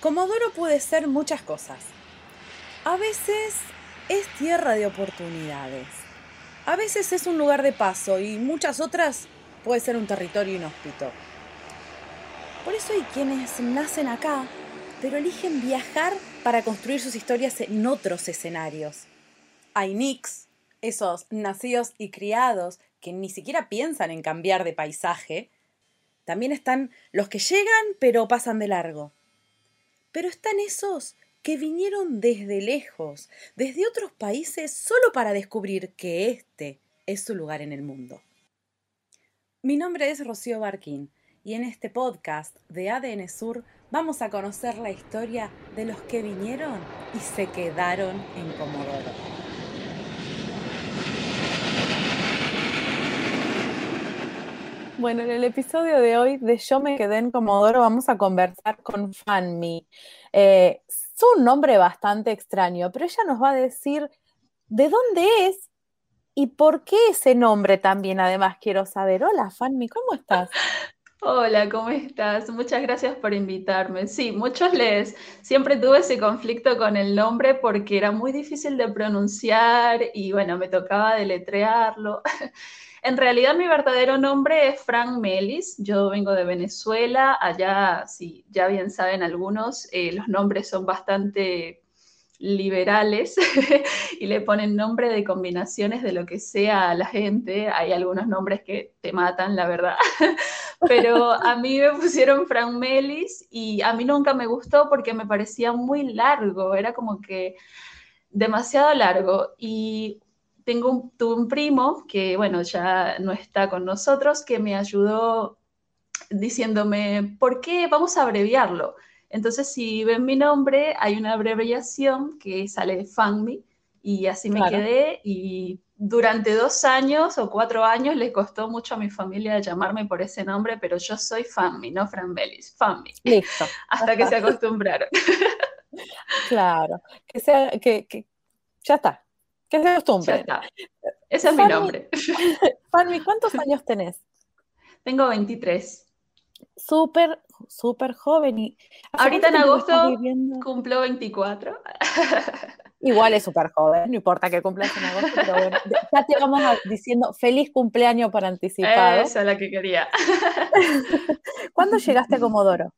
Comodoro puede ser muchas cosas. A veces es tierra de oportunidades. A veces es un lugar de paso y muchas otras puede ser un territorio inhóspito. Por eso hay quienes nacen acá, pero eligen viajar para construir sus historias en otros escenarios. Hay nicks, esos nacidos y criados que ni siquiera piensan en cambiar de paisaje. También están los que llegan pero pasan de largo. Pero están esos que vinieron desde lejos, desde otros países, solo para descubrir que este es su lugar en el mundo. Mi nombre es Rocío Barquín y en este podcast de ADN Sur vamos a conocer la historia de los que vinieron y se quedaron en Comodoro. Bueno, en el episodio de hoy de Yo me quedé en Comodoro vamos a conversar con Fanmi. Eh, es un nombre bastante extraño, pero ella nos va a decir de dónde es y por qué ese nombre también, además, quiero saber. Hola, Fanmi, ¿cómo estás? Hola, ¿cómo estás? Muchas gracias por invitarme. Sí, muchos les siempre tuve ese conflicto con el nombre porque era muy difícil de pronunciar y bueno, me tocaba deletrearlo. En realidad mi verdadero nombre es Frank Melis, yo vengo de Venezuela, allá, si ya bien saben algunos, eh, los nombres son bastante liberales y le ponen nombre de combinaciones de lo que sea a la gente. Hay algunos nombres que te matan, la verdad. Pero a mí me pusieron Frank Melis y a mí nunca me gustó porque me parecía muy largo, era como que demasiado largo. Y tengo un, tuve un primo que, bueno, ya no está con nosotros, que me ayudó diciéndome, ¿por qué vamos a abreviarlo? Entonces, si ven mi nombre, hay una abreviación que sale de FANMI y así me quedé y durante dos años o cuatro años le costó mucho a mi familia llamarme por ese nombre, pero yo soy FANMI, no Fran Bellis, FANMI. Listo. Hasta que se acostumbraron. claro, que sea, que, que ya está, que se acostumbre. Ese es mi nombre. Fanny, ¿cuántos años tenés? Tengo 23. Súper, súper joven. Y Ahorita en agosto cumplo 24. Igual es súper joven, no importa que cumplas en agosto, pero bueno, ya te vamos diciendo feliz cumpleaños por anticipado. Esa es la que quería. ¿Cuándo llegaste a Comodoro?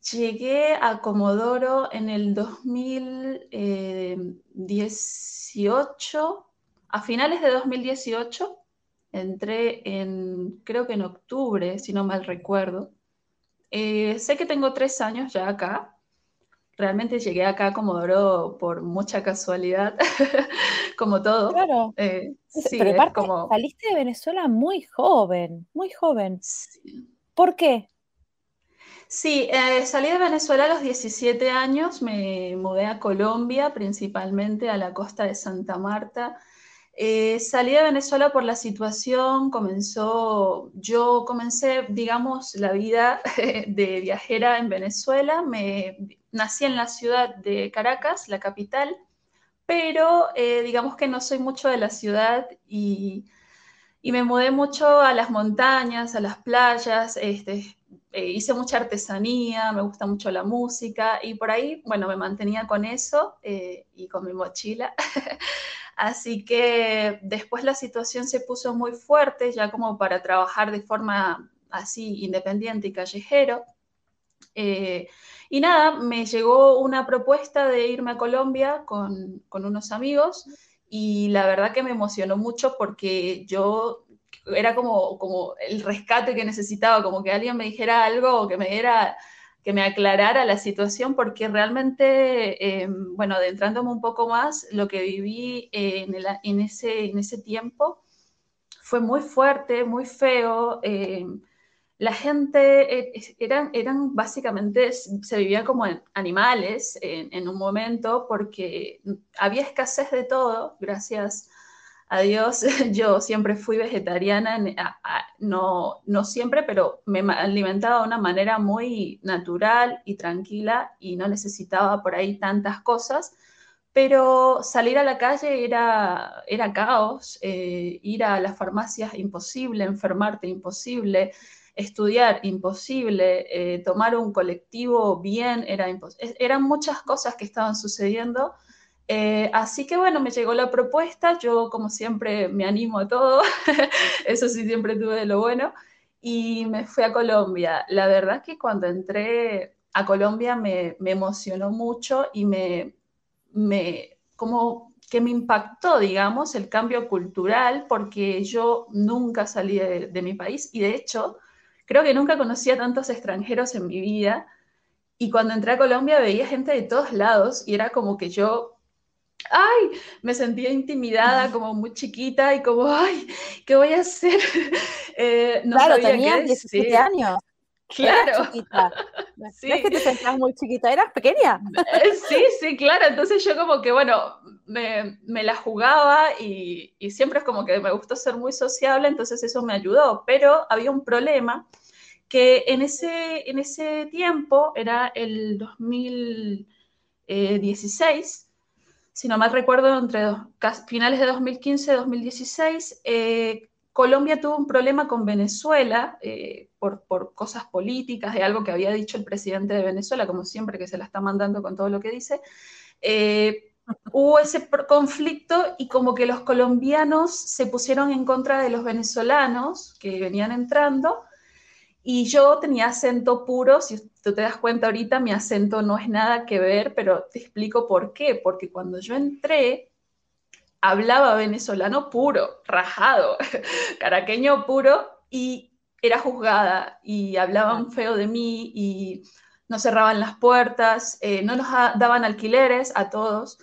Llegué a Comodoro en el 2018, a finales de 2018. Entré en, creo que en octubre, si no mal recuerdo. Eh, sé que tengo tres años ya acá. Realmente llegué acá a Comodoro por mucha casualidad, como todo. Claro. Eh, sí, Pero como... saliste de Venezuela muy joven, muy joven. ¿Por qué? Sí, eh, salí de Venezuela a los 17 años, me mudé a Colombia, principalmente a la costa de Santa Marta. Eh, salí de Venezuela por la situación, comenzó, yo comencé, digamos, la vida de viajera en Venezuela, me nací en la ciudad de Caracas, la capital, pero eh, digamos que no soy mucho de la ciudad y, y, me mudé mucho a las montañas, a las playas, este, eh, hice mucha artesanía, me gusta mucho la música y por ahí, bueno, me mantenía con eso eh, y con mi mochila. Así que después la situación se puso muy fuerte, ya como para trabajar de forma así independiente y callejero. Eh, y nada, me llegó una propuesta de irme a Colombia con, con unos amigos y la verdad que me emocionó mucho porque yo era como, como el rescate que necesitaba, como que alguien me dijera algo o que me diera que me aclarara la situación, porque realmente, eh, bueno, adentrándome un poco más, lo que viví en, en, ese, en ese tiempo fue muy fuerte, muy feo. Eh, la gente eh, eran, eran básicamente, se vivía como animales en, en, un momento porque había escasez de todo, gracias Adiós, yo siempre fui vegetariana, no, no siempre, pero me alimentaba de una manera muy natural y tranquila y no necesitaba por ahí tantas cosas, pero salir a la calle era, era caos, eh, ir a las farmacias imposible, enfermarte imposible, estudiar imposible, eh, tomar un colectivo bien era imposible. Eran muchas cosas que estaban sucediendo. Eh, así que bueno, me llegó la propuesta, yo como siempre me animo a todo, eso sí siempre tuve de lo bueno, y me fui a Colombia. La verdad que cuando entré a Colombia me, emocionó mucho y me, me, como que me impactó, digamos, el cambio cultural, porque yo nunca salí de, mi país y de hecho creo que nunca conocí a tantos extranjeros en mi vida. Y cuando entré a Colombia veía gente de todos lados y era como que yo, ay, me sentía intimidada, como muy chiquita y como, ay, ¿qué voy a hacer? Eh, no claro, tenía 17 años. Claro. Sí. No es que te sentías muy chiquita, eras pequeña. Eh, sí, sí, claro. Entonces yo como que, bueno, me, me, la jugaba y, y, siempre es como que me gustó ser muy sociable, entonces eso me ayudó. Pero había un problema que en ese, en ese tiempo, era el 2016, si no mal recuerdo, entre finales de 2015 y 2016, eh, Colombia tuvo un problema con Venezuela eh, por, cosas políticas, de algo que había dicho el presidente de Venezuela, como siempre que se la está mandando con todo lo que dice. Eh, hubo ese conflicto y como que los colombianos se pusieron en contra de los venezolanos que venían entrando y yo tenía acento puro, si tú te das cuenta ahorita, mi acento no es nada que ver, pero te explico por qué, porque cuando yo entré, hablaba venezolano puro, rajado, caraqueño puro, y era juzgada y hablaban feo de mí y no cerraban las puertas, eh, no nos daban alquileres a todos.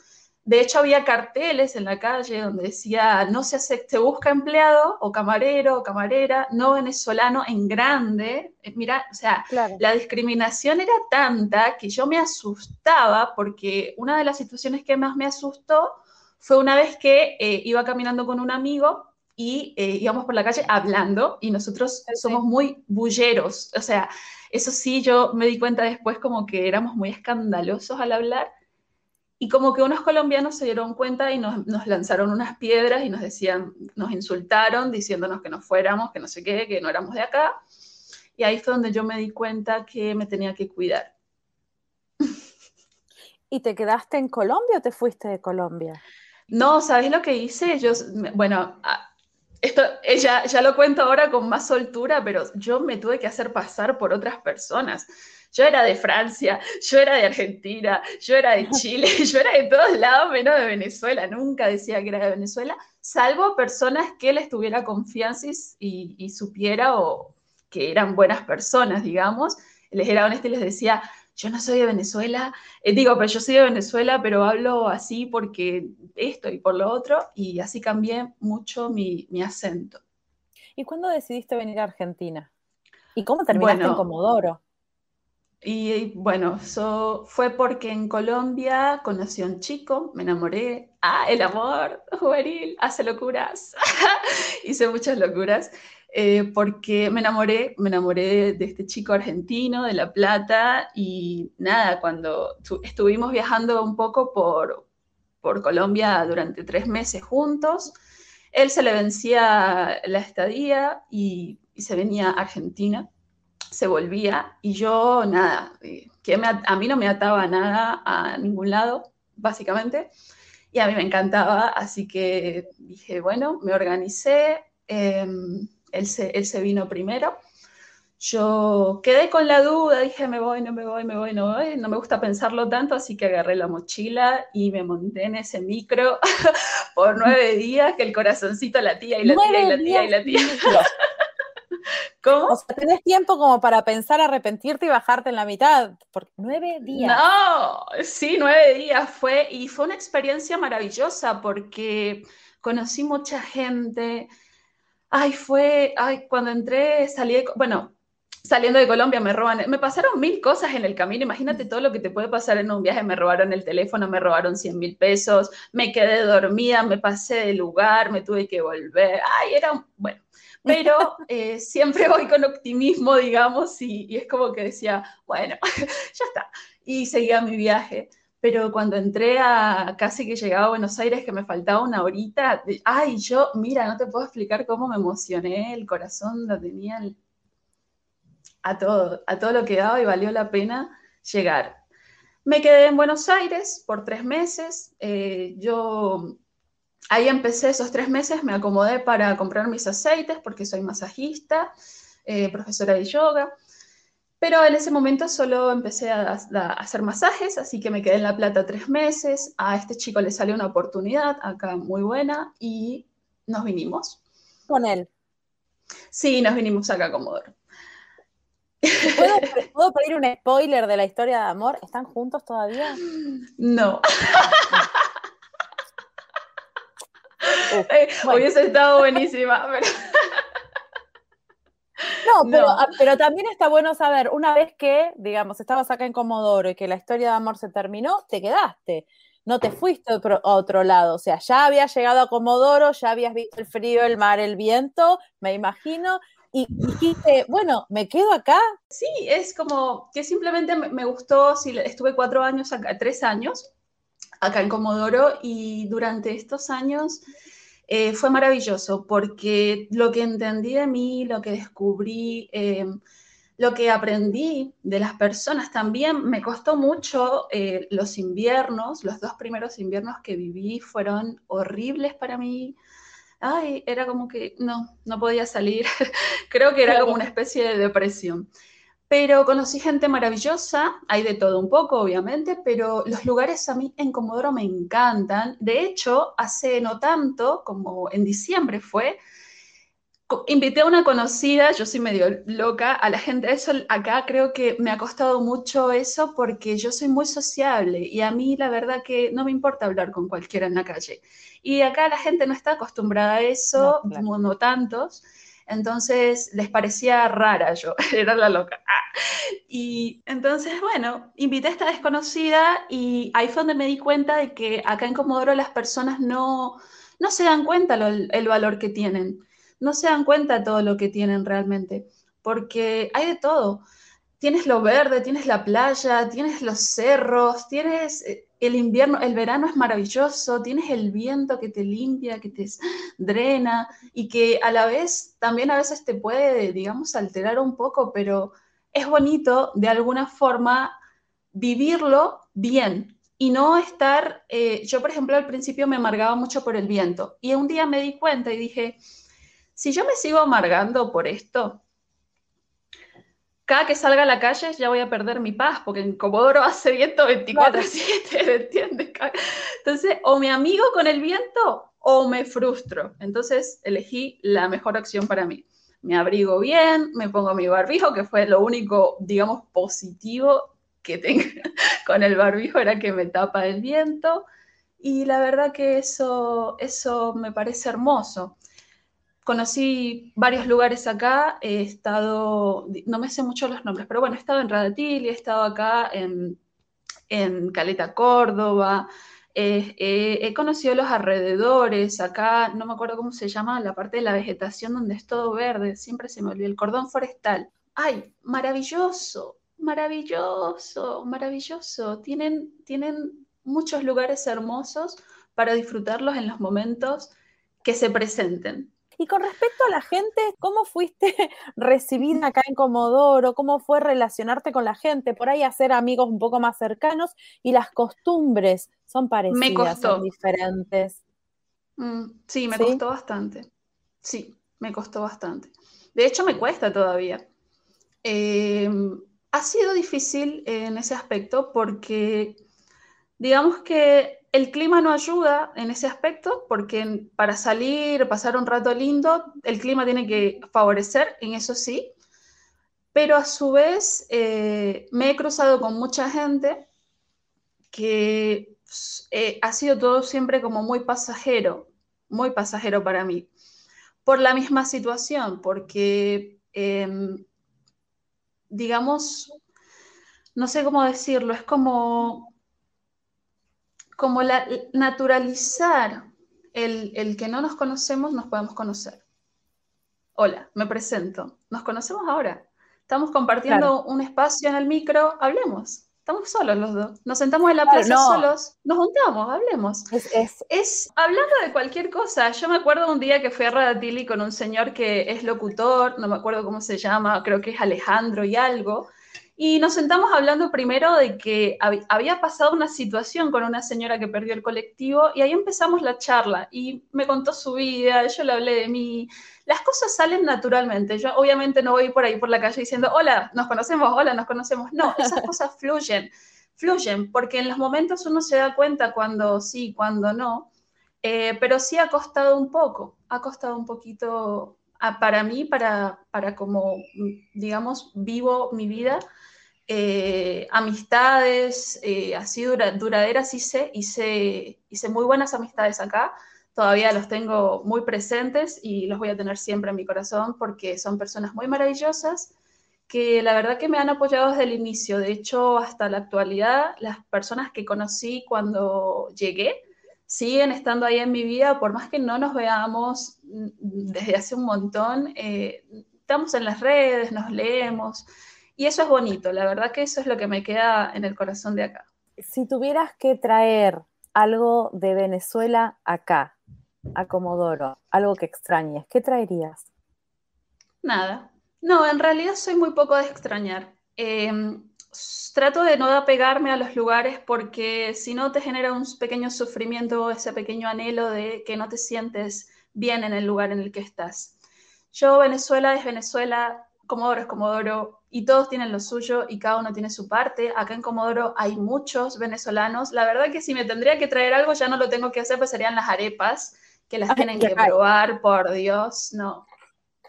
De hecho, había carteles en la calle donde decía, no se, se busca empleado o camarero o camarera, no venezolano en grande. Eh, mira, o sea, la discriminación era tanta que yo me asustaba porque una de las situaciones que más me asustó fue una vez que eh, iba caminando con un amigo y eh, íbamos por la calle hablando y nosotros somos muy bulleros, o sea, eso sí, yo me di cuenta después como que éramos muy escandalosos al hablar y como que unos colombianos se dieron cuenta y nos, nos, lanzaron unas piedras y nos decían, nos insultaron diciéndonos que nos fuéramos, que no sé qué, que no éramos de acá. Y ahí fue donde yo me di cuenta que me tenía que cuidar. ¿Y te quedaste en Colombia o te fuiste de Colombia? No, ¿sabes lo que hice? Yo, bueno, esto ya, ya lo cuento ahora con más soltura, pero yo me tuve que hacer pasar por otras personas. Yo era de Francia, yo era de Argentina, yo era de Chile, yo era de todos lados menos de Venezuela. Nunca decía que era de Venezuela, salvo personas que les tuviera confianza y, y supiera o que eran buenas personas, digamos. Les era honesta y les decía, yo no soy de Venezuela, eh, digo, pero yo soy de Venezuela, pero hablo así porque esto y por lo otro, y así cambié mucho mi, acento. ¿Y cuándo decidiste venir a Argentina? ¿Y cómo terminaste en Comodoro? Y bueno, eso fue porque en Colombia conocí a un chico, me enamoré. Ah, el amor juvenil hace locuras. Hice muchas locuras. Eh, porque me enamoré, me enamoré de este chico argentino, de La Plata, y nada, cuando estuvimos viajando un poco por, por Colombia durante tres meses juntos, él se le vencía la estadía y, se venía a Argentina, se volvía, y yo nada, eh, que a mí no me ataba nada a ningún lado, básicamente, y a mí me encantaba, así que dije, bueno, me organicé. Em, él se, vino primero. Yo quedé con la duda, dije, me voy, no me voy, me voy, no voy. No me gusta pensarlo tanto, así que agarré la mochila y me monté en ese micro por nueve días, que el corazoncito latía y latía y latía y latía. ¿Cómo? O sea, tenés tiempo como para pensar, arrepentirte y bajarte en la mitad. Por nueve días. No, sí, nueve días fue. Y fue una experiencia maravillosa porque conocí mucha gente, Ay, fue, ay, cuando entré, salí, bueno, saliendo de Colombia me roban, me pasaron mil cosas en el camino, imagínate todo lo que te puede pasar en un viaje, me robaron el teléfono, me robaron 100 mil pesos, me quedé dormida, me pasé de lugar, me tuve que volver, ay, era, bueno, pero eh, siempre voy con optimismo, digamos, y, y, es como que decía, bueno, ya está, y seguía mi viaje. Pero cuando entré a casi que llegaba a Buenos Aires, que me faltaba una horita, ay, yo, mira, no te puedo explicar cómo me emocioné, el corazón lo tenía a todo, a todo lo que daba y valió la pena llegar. Me quedé en Buenos Aires por tres meses, eh, yo ahí empecé esos tres meses, me acomodé para comprar mis aceites porque soy masajista, eh, profesora de yoga. Pero en ese momento solo empecé a, hacer masajes, así que me quedé en La Plata tres meses. A este chico le salió una oportunidad acá muy buena y nos vinimos. ¿Con él? Sí, nos vinimos acá a Comodoro. ¿Puedo, pedir un spoiler de la historia de amor? ¿Están juntos todavía? No. Eh, hubiese estado buenísima, pero... No, ah, pero, también está bueno saber, una vez que, digamos, estabas acá en Comodoro y que la historia de amor se terminó, te quedaste. No te fuiste a otro, lado. O sea, ya habías llegado a Comodoro, ya habías visto el frío, el mar, el viento, me imagino, y dijiste, bueno, ¿me quedo acá? Sí, es como que simplemente me gustó, sí, estuve cuatro años acá, tres años acá en Comodoro y durante estos años eh, fue maravilloso porque lo que entendí de mí, lo que descubrí, eh, lo que aprendí de las personas también me costó mucho eh, los inviernos, los dos primeros inviernos que viví fueron horribles para mí. Ay, era como que no, no podía salir. Creo que era como una especie de depresión. Pero conocí gente maravillosa, hay de todo un poco, obviamente, pero los lugares a mí en Comodoro me encantan. De hecho, hace no tanto, como en diciembre fue, invité a una conocida, yo soy medio loca, a la gente, eso acá creo que me ha costado mucho eso porque yo soy muy sociable y a mí la verdad que no me importa hablar con cualquiera en la calle. Y acá la gente no está acostumbrada a eso, no tantos. Entonces les parecía rara yo, era la loca. Ah. Y entonces, bueno, invité a esta desconocida y ahí fue donde me di cuenta de que acá en Comodoro las personas no, no se dan cuenta el valor que tienen, no se dan cuenta todo lo que tienen realmente, porque hay de todo. Tienes lo verde, tienes la playa, tienes los cerros, tienes eh, el invierno, el verano es maravilloso, tienes el viento que te limpia, que te drena y que a la vez también a veces te puede, digamos, alterar un poco, pero es bonito de alguna forma vivirlo bien y no estar, eh, yo por ejemplo al principio me amargaba mucho por el viento y un día me di cuenta y dije, si yo me sigo amargando por esto, cada que salga a la calle ya voy a perder mi paz, porque en Comodoro hace viento 24-7, ¿me entiendes? Entonces, o me amigo con el viento o me frustro. Entonces, elegí la mejor opción para mí. Me abrigo bien, me pongo mi barbijo, que fue lo único, digamos, positivo que tengo con el barbijo, era que me tapa el viento. Y la verdad que eso, eso me parece hermoso conocí varios lugares acá, he estado, no me sé mucho los nombres, pero bueno, he estado en Radatil, he estado acá en, Caleta, Córdoba, he conocido los alrededores, acá no me acuerdo cómo se llama, la parte de la vegetación donde es todo verde, siempre se me olvida, el cordón forestal. ¡Ay, maravilloso! Maravilloso, maravilloso. Tienen, tienen muchos lugares hermosos para disfrutarlos en los momentos que se presenten. Y con respecto a la gente, ¿cómo fuiste recibida acá en Comodoro? ¿Cómo fue relacionarte con la gente? Por ahí hacer amigos un poco más cercanos y las costumbres son parecidas, son diferentes. Mm, sí, me costó bastante. Sí, me costó bastante. De hecho, me cuesta todavía. Em, ha sido difícil en ese aspecto porque, digamos que el clima no ayuda en ese aspecto porque para salir, pasar un rato lindo, el clima tiene que favorecer, en eso sí, pero a su vez eh, me he cruzado con mucha gente que eh, ha sido todo siempre como muy pasajero, muy pasajero para mí, por la misma situación, porque, em, digamos, no sé cómo decirlo, es como como la, naturalizar el, que no nos conocemos, nos podemos conocer. Hola, me presento. Nos conocemos ahora. Estamos compartiendo un espacio en el micro, hablemos. Estamos solos los dos. Nos sentamos en la plaza solos, nos juntamos, hablemos. Es, hablando de cualquier cosa. Yo me acuerdo un día que fui a Radatili con un señor que es locutor, no me acuerdo cómo se llama, creo que es Alejandro y algo. Y nos sentamos hablando primero de que había pasado una situación con una señora que perdió el colectivo y ahí empezamos la charla y me contó su vida, yo le hablé de mí. Las cosas salen naturalmente. Yo obviamente no voy por ahí por la calle diciendo, hola, nos conocemos, hola, nos conocemos. No, esas cosas fluyen, fluyen, porque en los momentos uno se da cuenta cuando sí, cuando no. Eh, pero sí ha costado un poco, ha costado un poquito para mí, para, para como, digamos, vivo mi vida, eh, amistades eh, así duraderas hice, hice, hice muy buenas amistades acá, todavía los tengo muy presentes y los voy a tener siempre en mi corazón porque son personas muy maravillosas que la verdad que me han apoyado desde el inicio, de hecho hasta la actualidad, las personas que conocí cuando llegué, siguen estando ahí en mi vida, por más que no nos veamos desde hace un montón, eh, estamos en las redes, nos leemos, y eso es bonito, la verdad que eso es lo que me queda en el corazón de acá. Si tuvieras que traer algo de Venezuela acá, a Comodoro, algo que extrañes, ¿qué traerías? Nada. No, en realidad soy muy poco de extrañar. Em, trato de no apegarme a los lugares porque si no te genera un pequeño sufrimiento, ese pequeño anhelo de que no te sientes bien en el lugar en el que estás. Yo, Venezuela es Venezuela, Comodoro es Comodoro y todos tienen lo suyo y cada uno tiene su parte. Acá en Comodoro hay muchos venezolanos. La verdad que si me tendría que traer algo ya no lo tengo que hacer, pues serían las arepas, que las tienen que probar, por Dios, no.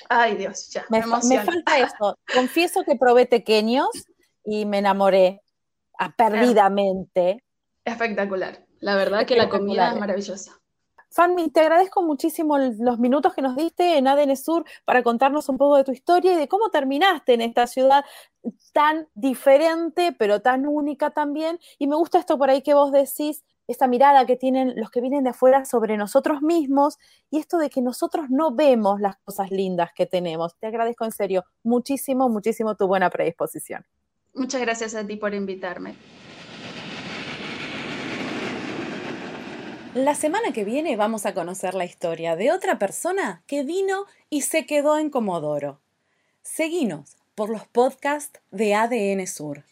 Ay Dios, ya. Me, me, falta eso. Confieso que probé pequeños y me enamoré perdidamente. Espectacular. La verdad que la comida es maravillosa. Fanmi, te agradezco muchísimo los minutos que nos diste en ADN Sur para contarnos un poco de tu historia y de cómo terminaste en esta ciudad tan diferente, pero tan única también. Y me gusta esto por ahí que vos decís, esta mirada que tienen los que vienen de afuera sobre nosotros mismos y esto de que nosotros no vemos las cosas lindas que tenemos. Te agradezco en serio muchísimo, muchísimo tu buena predisposición. Muchas gracias a ti por invitarme. La semana que viene vamos a conocer la historia de otra persona que vino y se quedó en Comodoro. Seguinos por los podcasts de ADN Sur.